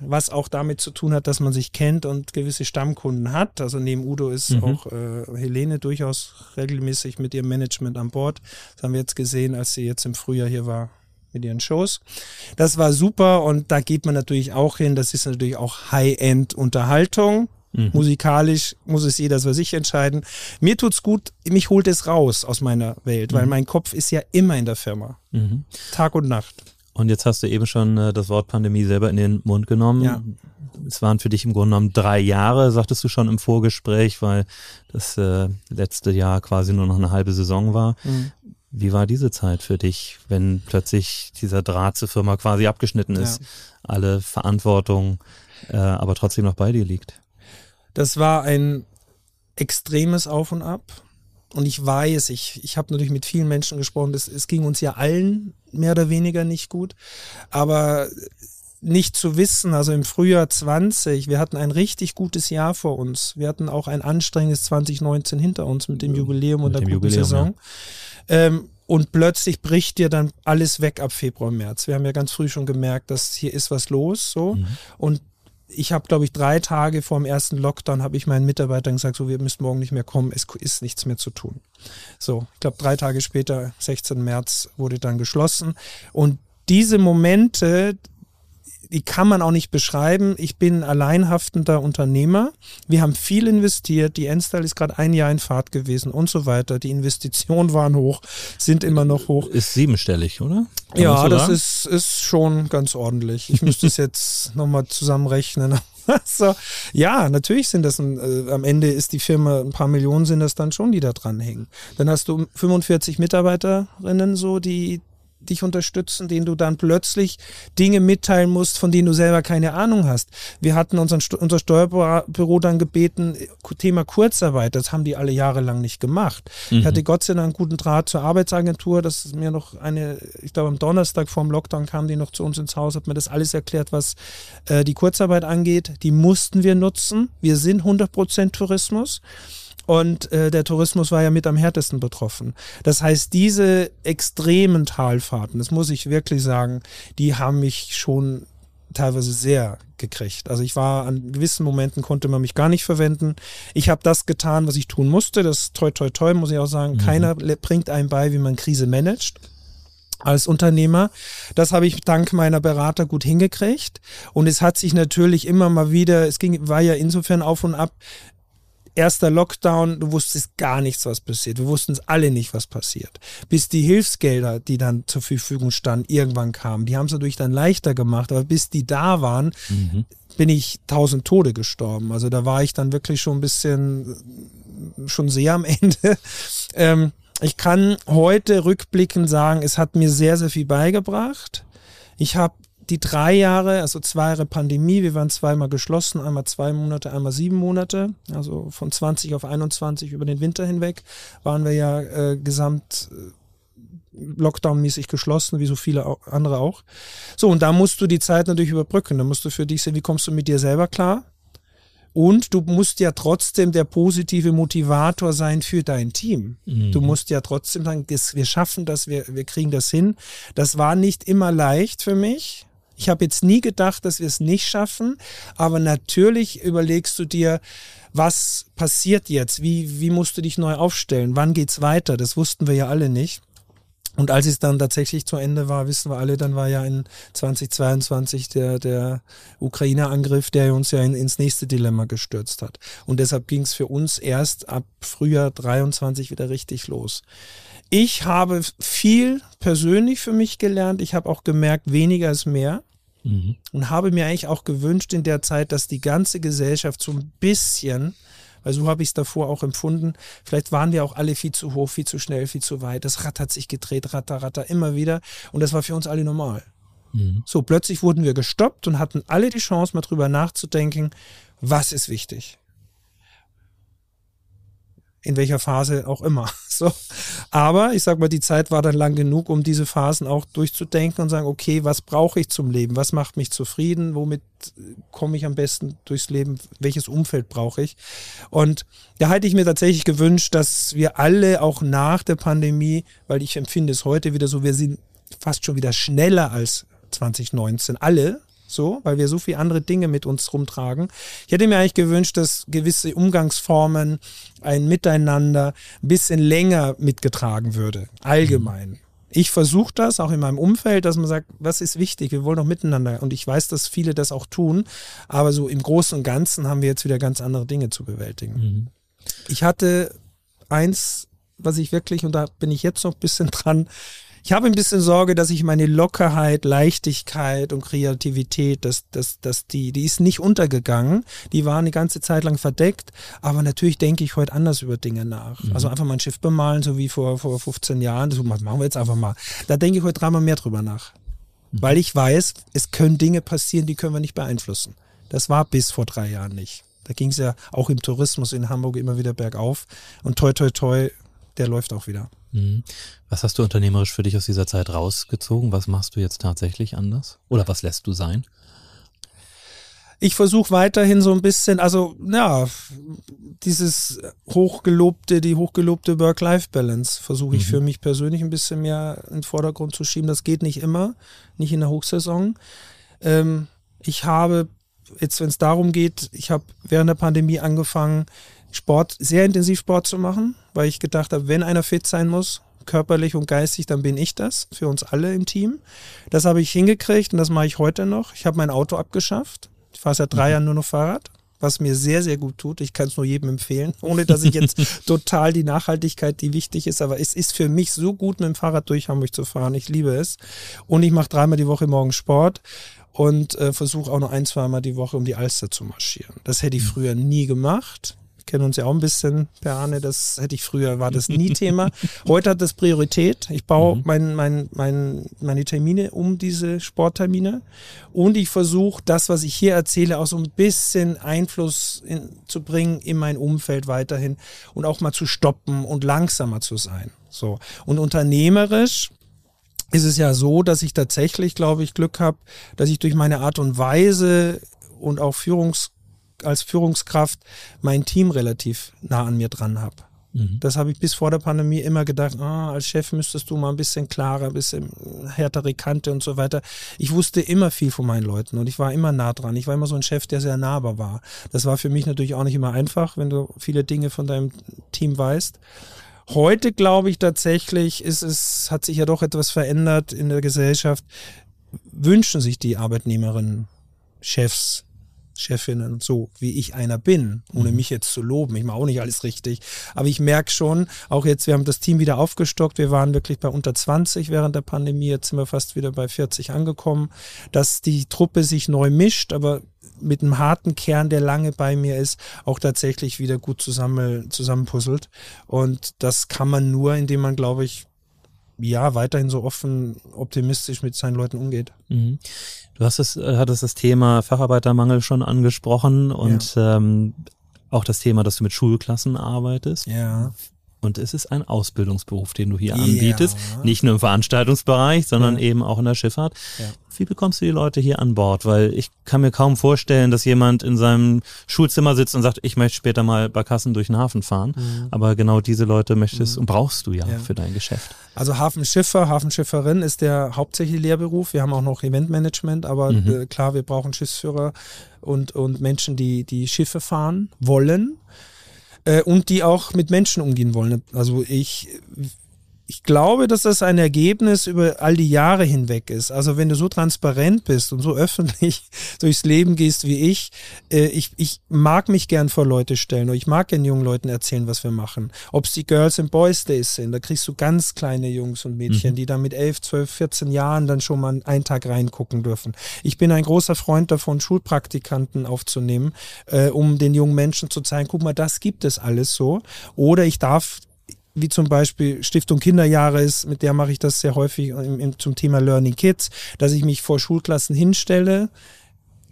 was auch damit zu tun hat, dass man sich kennt und gewisse Stammkunden hat. Also neben Udo ist mhm. auch äh, Helene durchaus regelmäßig mit ihrem Management an Bord. Das haben wir jetzt gesehen, als sie jetzt im Frühjahr hier war mit ihren Shows. Das war super und da geht man natürlich auch hin. Das ist natürlich auch High-End-Unterhaltung. Mhm. Musikalisch muss es jeder für sich entscheiden. Mir tut's gut, mich holt es raus aus meiner Welt, mhm. weil mein Kopf ist ja immer in der Firma. Mhm. Tag und Nacht. Und jetzt hast du eben schon äh, das Wort Pandemie selber in den Mund genommen. Ja. Es waren für dich im Grunde genommen drei Jahre, sagtest du schon im Vorgespräch, weil das äh, letzte Jahr quasi nur noch eine halbe Saison war. Mhm. Wie war diese Zeit für dich, wenn plötzlich dieser Draht zur Firma quasi abgeschnitten ist, ja. alle Verantwortung äh, aber trotzdem noch bei dir liegt? Das war ein extremes Auf und Ab. Und ich weiß, ich, ich habe natürlich mit vielen Menschen gesprochen, das, es ging uns ja allen mehr oder weniger nicht gut. Aber nicht zu wissen, also im Frühjahr 20, wir hatten ein richtig gutes Jahr vor uns. Wir hatten auch ein anstrengendes 2019 hinter uns mit dem Jubiläum und der guten Jubiläum, Saison. Ja. Ähm, und plötzlich bricht dir dann alles weg ab Februar, März. Wir haben ja ganz früh schon gemerkt, dass hier ist was los, so. Mhm. Und ich habe, glaube ich, drei Tage vor dem ersten Lockdown habe ich meinen Mitarbeitern gesagt, so, wir müssen morgen nicht mehr kommen, es ist nichts mehr zu tun. So, ich glaube, drei Tage später, 16. März, wurde dann geschlossen. Und diese Momente, die kann man auch nicht beschreiben. Ich bin alleinhaftender Unternehmer. Wir haben viel investiert. Die Enstyle ist gerade ein Jahr in Fahrt gewesen und so weiter. Die Investitionen waren hoch, sind immer noch hoch. Ist siebenstellig, oder? Kann ja, so das ist, ist schon ganz ordentlich. Ich müsste es jetzt nochmal zusammenrechnen. so, ja, natürlich sind das, ein, äh, am Ende ist die Firma, ein paar Millionen sind das dann schon, die da dran hängen. Dann hast du 45 Mitarbeiterinnen so, die dich unterstützen, denen du dann plötzlich Dinge mitteilen musst, von denen du selber keine Ahnung hast. Wir hatten unseren, unser Steuerbüro dann gebeten, Thema Kurzarbeit, das haben die alle Jahre lang nicht gemacht. Mhm. Ich hatte Gott sei Dank einen guten Draht zur Arbeitsagentur, das ist mir noch eine, ich glaube am Donnerstag vor dem Lockdown kam die noch zu uns ins Haus, hat mir das alles erklärt, was äh, die Kurzarbeit angeht. Die mussten wir nutzen. Wir sind 100% Tourismus. Und äh, der Tourismus war ja mit am härtesten betroffen. Das heißt, diese extremen Talfahrten, das muss ich wirklich sagen, die haben mich schon teilweise sehr gekriegt. Also ich war an gewissen Momenten konnte man mich gar nicht verwenden. Ich habe das getan, was ich tun musste. Das toi toi toi muss ich auch sagen. Mhm. Keiner bringt einem bei, wie man Krise managt als Unternehmer. Das habe ich dank meiner Berater gut hingekriegt. Und es hat sich natürlich immer mal wieder, es ging, war ja insofern auf und ab, erster Lockdown, du wusstest gar nichts, was passiert. Wir wussten es alle nicht, was passiert. Bis die Hilfsgelder, die dann zur Verfügung standen, irgendwann kamen. Die haben es natürlich dann leichter gemacht, aber bis die da waren, mhm. bin ich tausend Tode gestorben. Also da war ich dann wirklich schon ein bisschen, schon sehr am Ende. Ähm, ich kann heute rückblickend sagen, es hat mir sehr, sehr viel beigebracht. Ich habe die drei Jahre, also zwei Jahre Pandemie, wir waren zweimal geschlossen, einmal zwei Monate, einmal sieben Monate, also von 20 auf 21 über den Winter hinweg waren wir ja äh, gesamt äh, Lockdown-mäßig geschlossen, wie so viele andere auch. So, und da musst du die Zeit natürlich überbrücken. Da musst du für dich sehen, wie kommst du mit dir selber klar? Und du musst ja trotzdem der positive Motivator sein für dein Team. Mhm. Du musst ja trotzdem sagen, wir schaffen das, wir, wir kriegen das hin. Das war nicht immer leicht für mich. Ich habe jetzt nie gedacht, dass wir es nicht schaffen, aber natürlich überlegst du dir, was passiert jetzt? Wie, wie musst du dich neu aufstellen? Wann geht's weiter? Das wussten wir ja alle nicht. Und als es dann tatsächlich zu Ende war, wissen wir alle, dann war ja in 2022 der, der Ukraine-Angriff, der uns ja in, ins nächste Dilemma gestürzt hat. Und deshalb ging es für uns erst ab Frühjahr 23 wieder richtig los. Ich habe viel persönlich für mich gelernt. Ich habe auch gemerkt, weniger ist mehr. Mhm. Und habe mir eigentlich auch gewünscht in der Zeit, dass die ganze Gesellschaft so ein bisschen weil so habe ich es davor auch empfunden. Vielleicht waren wir auch alle viel zu hoch, viel zu schnell, viel zu weit. Das Rad hat sich gedreht, ratter, ratter, immer wieder. Und das war für uns alle normal. Mhm. So, plötzlich wurden wir gestoppt und hatten alle die Chance, mal drüber nachzudenken, was ist wichtig in welcher Phase auch immer. So. Aber ich sag mal, die Zeit war dann lang genug, um diese Phasen auch durchzudenken und sagen, okay, was brauche ich zum Leben? Was macht mich zufrieden? Womit komme ich am besten durchs Leben? Welches Umfeld brauche ich? Und da hätte ich mir tatsächlich gewünscht, dass wir alle auch nach der Pandemie, weil ich empfinde es heute wieder so, wir sind fast schon wieder schneller als 2019. Alle, so, weil wir so viele andere Dinge mit uns rumtragen. Ich hätte mir eigentlich gewünscht, dass gewisse Umgangsformen, ein Miteinander ein bisschen länger mitgetragen würde, allgemein. Ich versuche das auch in meinem Umfeld, dass man sagt, was ist wichtig? Wir wollen doch miteinander. Und ich weiß, dass viele das auch tun. Aber so im Großen und Ganzen haben wir jetzt wieder ganz andere Dinge zu bewältigen. Mhm. Ich hatte eins, was ich wirklich, und da bin ich jetzt noch ein bisschen dran, ich habe ein bisschen Sorge, dass ich meine Lockerheit, Leichtigkeit und Kreativität, dass, dass, dass die, die ist nicht untergegangen. Die war eine ganze Zeit lang verdeckt. Aber natürlich denke ich heute anders über Dinge nach. Mhm. Also einfach mal ein Schiff bemalen, so wie vor, vor 15 Jahren. Das machen wir jetzt einfach mal. Da denke ich heute dreimal mehr drüber nach. Mhm. Weil ich weiß, es können Dinge passieren, die können wir nicht beeinflussen. Das war bis vor drei Jahren nicht. Da ging es ja auch im Tourismus in Hamburg immer wieder bergauf. Und toi, toi, toi, der läuft auch wieder. Mhm. Was hast du unternehmerisch für dich aus dieser Zeit rausgezogen? Was machst du jetzt tatsächlich anders? Oder was lässt du sein? Ich versuche weiterhin so ein bisschen, also ja, dieses hochgelobte, die hochgelobte Work-Life-Balance versuche ich mhm. für mich persönlich ein bisschen mehr in den Vordergrund zu schieben. Das geht nicht immer, nicht in der Hochsaison. Ähm, ich habe jetzt, wenn es darum geht, ich habe während der Pandemie angefangen, Sport, sehr intensiv Sport zu machen, weil ich gedacht habe, wenn einer fit sein muss, körperlich und geistig, dann bin ich das für uns alle im Team. Das habe ich hingekriegt und das mache ich heute noch. Ich habe mein Auto abgeschafft. Ich fahre seit drei mhm. Jahren nur noch Fahrrad, was mir sehr, sehr gut tut. Ich kann es nur jedem empfehlen, ohne dass ich jetzt total die Nachhaltigkeit, die wichtig ist, aber es ist für mich so gut, mit dem Fahrrad durch Hamburg zu fahren. Ich liebe es. Und ich mache dreimal die Woche morgen Sport und äh, versuche auch noch ein, zweimal die Woche um die Alster zu marschieren. Das hätte ich mhm. früher nie gemacht kennen uns ja auch ein bisschen, Per Arne, das hätte ich früher, war das nie Thema. Heute hat das Priorität. Ich baue mhm. mein, mein, mein, meine Termine um diese Sporttermine und ich versuche das, was ich hier erzähle, auch so ein bisschen Einfluss in, zu bringen in mein Umfeld weiterhin und auch mal zu stoppen und langsamer zu sein. So. Und unternehmerisch ist es ja so, dass ich tatsächlich, glaube ich, Glück habe, dass ich durch meine Art und Weise und auch Führungs als Führungskraft mein Team relativ nah an mir dran habe. Mhm. Das habe ich bis vor der Pandemie immer gedacht, ah, als Chef müsstest du mal ein bisschen klarer, ein bisschen härtere Kante und so weiter. Ich wusste immer viel von meinen Leuten und ich war immer nah dran. Ich war immer so ein Chef, der sehr nahbar war. Das war für mich natürlich auch nicht immer einfach, wenn du viele Dinge von deinem Team weißt. Heute glaube ich tatsächlich, ist es, hat sich ja doch etwas verändert in der Gesellschaft. Wünschen sich die Arbeitnehmerinnen, Chefs, Chefinnen, so wie ich einer bin, ohne mich jetzt zu loben. Ich mache auch nicht alles richtig. Aber ich merke schon, auch jetzt, wir haben das Team wieder aufgestockt. Wir waren wirklich bei unter 20 während der Pandemie. Jetzt sind wir fast wieder bei 40 angekommen, dass die Truppe sich neu mischt, aber mit einem harten Kern, der lange bei mir ist, auch tatsächlich wieder gut zusammen, zusammenpuzzelt. Und das kann man nur, indem man, glaube ich, ja, weiterhin so offen, optimistisch mit seinen Leuten umgeht. Mhm. Du hast es, äh, hattest das Thema Facharbeitermangel schon angesprochen und ja. ähm, auch das Thema, dass du mit Schulklassen arbeitest. Ja. Und es ist ein Ausbildungsberuf, den du hier ja. anbietest. Nicht nur im Veranstaltungsbereich, sondern ja. eben auch in der Schifffahrt. Ja. Wie bekommst du die Leute hier an Bord? Weil ich kann mir kaum vorstellen, dass jemand in seinem Schulzimmer sitzt und sagt, ich möchte später mal bei Kassen durch den Hafen fahren. Mhm. Aber genau diese Leute möchtest mhm. und brauchst du ja, für dein Geschäft. Also Hafenschiffer, Hafenschifferin ist der hauptsächliche Lehrberuf. Wir haben auch noch Eventmanagement, aber mhm. äh, klar, wir brauchen Schiffsführer und, und Menschen, die die Schiffe fahren wollen und die auch mit Menschen umgehen wollen. Also ich ich glaube, dass das ein Ergebnis über all die Jahre hinweg ist. Also wenn du so transparent bist und so öffentlich durchs Leben gehst wie ich, äh, ich, ich mag mich gern vor Leute stellen oder ich mag gern jungen Leuten erzählen, was wir machen. Ob es die Girls and Boys Days sind, da kriegst du ganz kleine Jungs und Mädchen, mhm. die dann mit 11, 12, 14 Jahren dann schon mal einen Tag reingucken dürfen. Ich bin ein großer Freund davon, Schulpraktikanten aufzunehmen, äh, um den jungen Menschen zu zeigen, guck mal, das gibt es alles so. Oder ich darf wie zum Beispiel Stiftung Kinderjahre ist, mit der mache ich das sehr häufig zum Thema Learning Kids, dass ich mich vor Schulklassen hinstelle,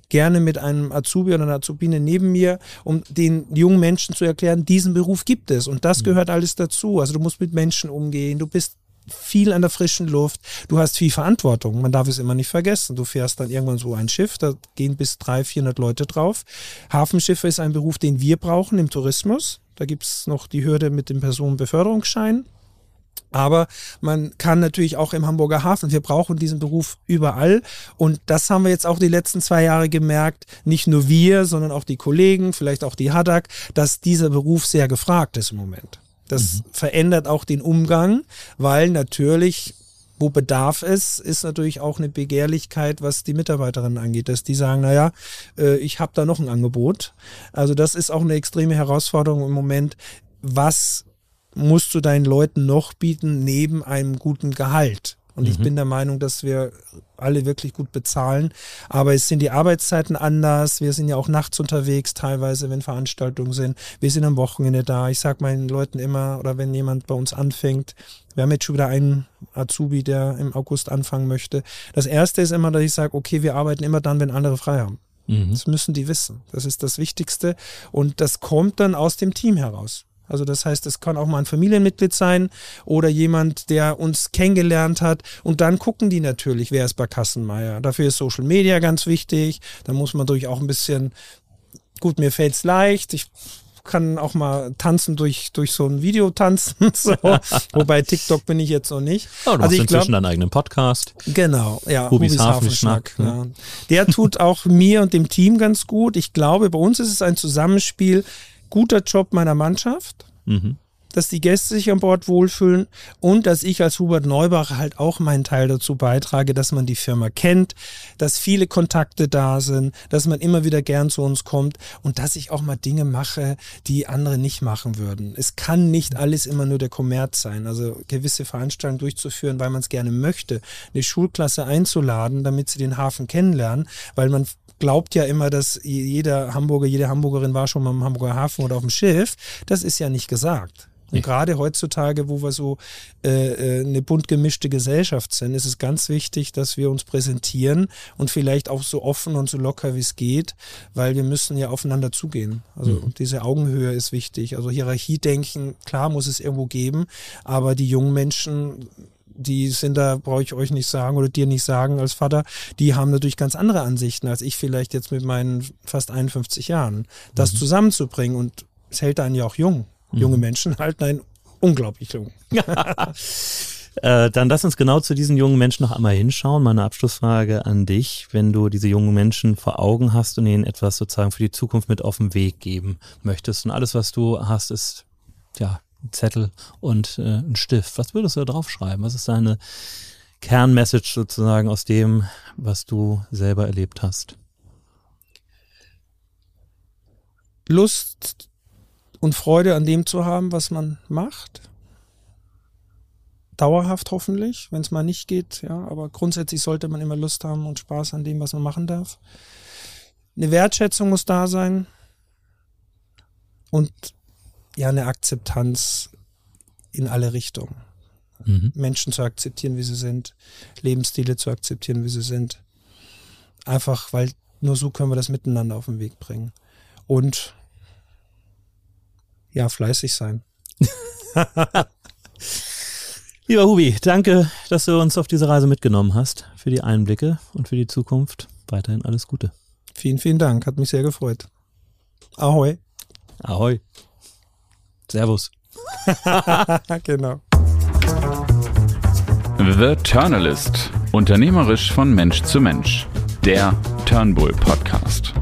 gerne mit einem Azubi oder einer Azubine neben mir, um den jungen Menschen zu erklären, diesen Beruf gibt es und das mhm. gehört alles dazu. Also du musst mit Menschen umgehen, du bist viel an der frischen Luft, du hast viel Verantwortung, man darf es immer nicht vergessen. Du fährst dann irgendwann so ein Schiff, da gehen bis 300, 400 Leute drauf. Hafenschiffe ist ein Beruf, den wir brauchen im Tourismus. Da gibt es noch die Hürde mit dem Personenbeförderungsschein. Aber man kann natürlich auch im Hamburger Hafen, wir brauchen diesen Beruf überall. Und das haben wir jetzt auch die letzten zwei Jahre gemerkt, nicht nur wir, sondern auch die Kollegen, vielleicht auch die Hadak, dass dieser Beruf sehr gefragt ist im Moment. Das mhm. verändert auch den Umgang, weil natürlich wo Bedarf ist, ist natürlich auch eine Begehrlichkeit, was die Mitarbeiterinnen angeht, dass die sagen, naja, äh, ich habe da noch ein Angebot. Also das ist auch eine extreme Herausforderung im Moment. Was musst du deinen Leuten noch bieten neben einem guten Gehalt? Und mhm. ich bin der Meinung, dass wir alle wirklich gut bezahlen. Aber es sind die Arbeitszeiten anders. Wir sind ja auch nachts unterwegs, teilweise, wenn Veranstaltungen sind. Wir sind am Wochenende da. Ich sage meinen Leuten immer, oder wenn jemand bei uns anfängt, wir haben jetzt schon wieder einen Azubi, der im August anfangen möchte. Das erste ist immer, dass ich sage, okay, wir arbeiten immer dann, wenn andere frei haben. Mhm. Das müssen die wissen. Das ist das Wichtigste. Und das kommt dann aus dem Team heraus. Also das heißt, es kann auch mal ein Familienmitglied sein oder jemand, der uns kennengelernt hat. Und dann gucken die natürlich, wer ist bei Kassenmeier. Dafür ist Social Media ganz wichtig. Da muss man durch auch ein bisschen, gut, mir fällt's leicht. Ich kann auch mal tanzen durch, durch so ein Video tanzen. So. Wobei TikTok bin ich jetzt noch nicht. Oh, du also ich inzwischen deinen eigenen Podcast. Genau, ja. Hubis, Hubis Hafenschnack. Hafenschnack ne? ja. Der tut auch mir und dem Team ganz gut. Ich glaube, bei uns ist es ein Zusammenspiel guter Job meiner Mannschaft, mhm. Dass die Gäste sich an Bord wohlfühlen und dass ich als Hubert Neubach halt auch meinen Teil dazu beitrage, dass man die Firma kennt, dass viele Kontakte da sind, dass man immer wieder gern zu uns kommt und dass ich auch mal Dinge mache, die andere nicht machen würden. Es kann nicht alles immer nur der Kommerz sein, also gewisse Veranstaltungen durchzuführen, weil man es gerne möchte, eine Schulklasse einzuladen, damit sie den Hafen kennenlernen, weil man glaubt ja immer, dass jeder Hamburger, jede Hamburgerin war schon mal im Hamburger Hafen oder auf dem Schiff. Das ist ja nicht gesagt. Und gerade heutzutage, wo wir so äh, äh, eine bunt gemischte Gesellschaft sind, ist es ganz wichtig, dass wir uns präsentieren und vielleicht auch so offen und so locker wie es geht, weil wir müssen ja aufeinander zugehen. Also mhm. diese Augenhöhe ist wichtig. Also Hierarchiedenken, klar muss es irgendwo geben, aber die jungen Menschen die sind da, brauche ich euch nicht sagen oder dir nicht sagen als Vater, die haben natürlich ganz andere Ansichten als ich vielleicht jetzt mit meinen fast 51 Jahren. Das mhm. zusammenzubringen und es hält einen ja auch jung. Mhm. Junge Menschen halten einen unglaublich jung. Äh, dann lass uns genau zu diesen jungen Menschen noch einmal hinschauen. Meine Abschlussfrage an dich, wenn du diese jungen Menschen vor Augen hast und ihnen etwas sozusagen für die Zukunft mit auf den Weg geben möchtest. Und alles, was du hast, ist ja Zettel und äh, ein Stift. Was würdest du da draufschreiben? Was ist deine Kernmessage sozusagen aus dem, was du selber erlebt hast? Lust und Freude an dem zu haben, was man macht. Dauerhaft hoffentlich, wenn es mal nicht geht, ja, aber grundsätzlich sollte man immer Lust haben und Spaß an dem, was man machen darf. Eine Wertschätzung muss da sein und ja eine Akzeptanz in alle Richtungen. Mhm. Menschen zu akzeptieren, wie sie sind, Lebensstile zu akzeptieren, wie sie sind. Einfach, weil nur so können wir das miteinander auf den Weg bringen. Und ja, fleißig sein. Lieber Hubi, danke, dass du uns auf diese Reise mitgenommen hast, für die Einblicke und für die Zukunft. Weiterhin alles Gute. Vielen, vielen Dank. Hat mich sehr gefreut. Ahoi. Ahoi. Servus. genau. The Turnalist. Unternehmerisch von Mensch zu Mensch. Der Turnbull Podcast.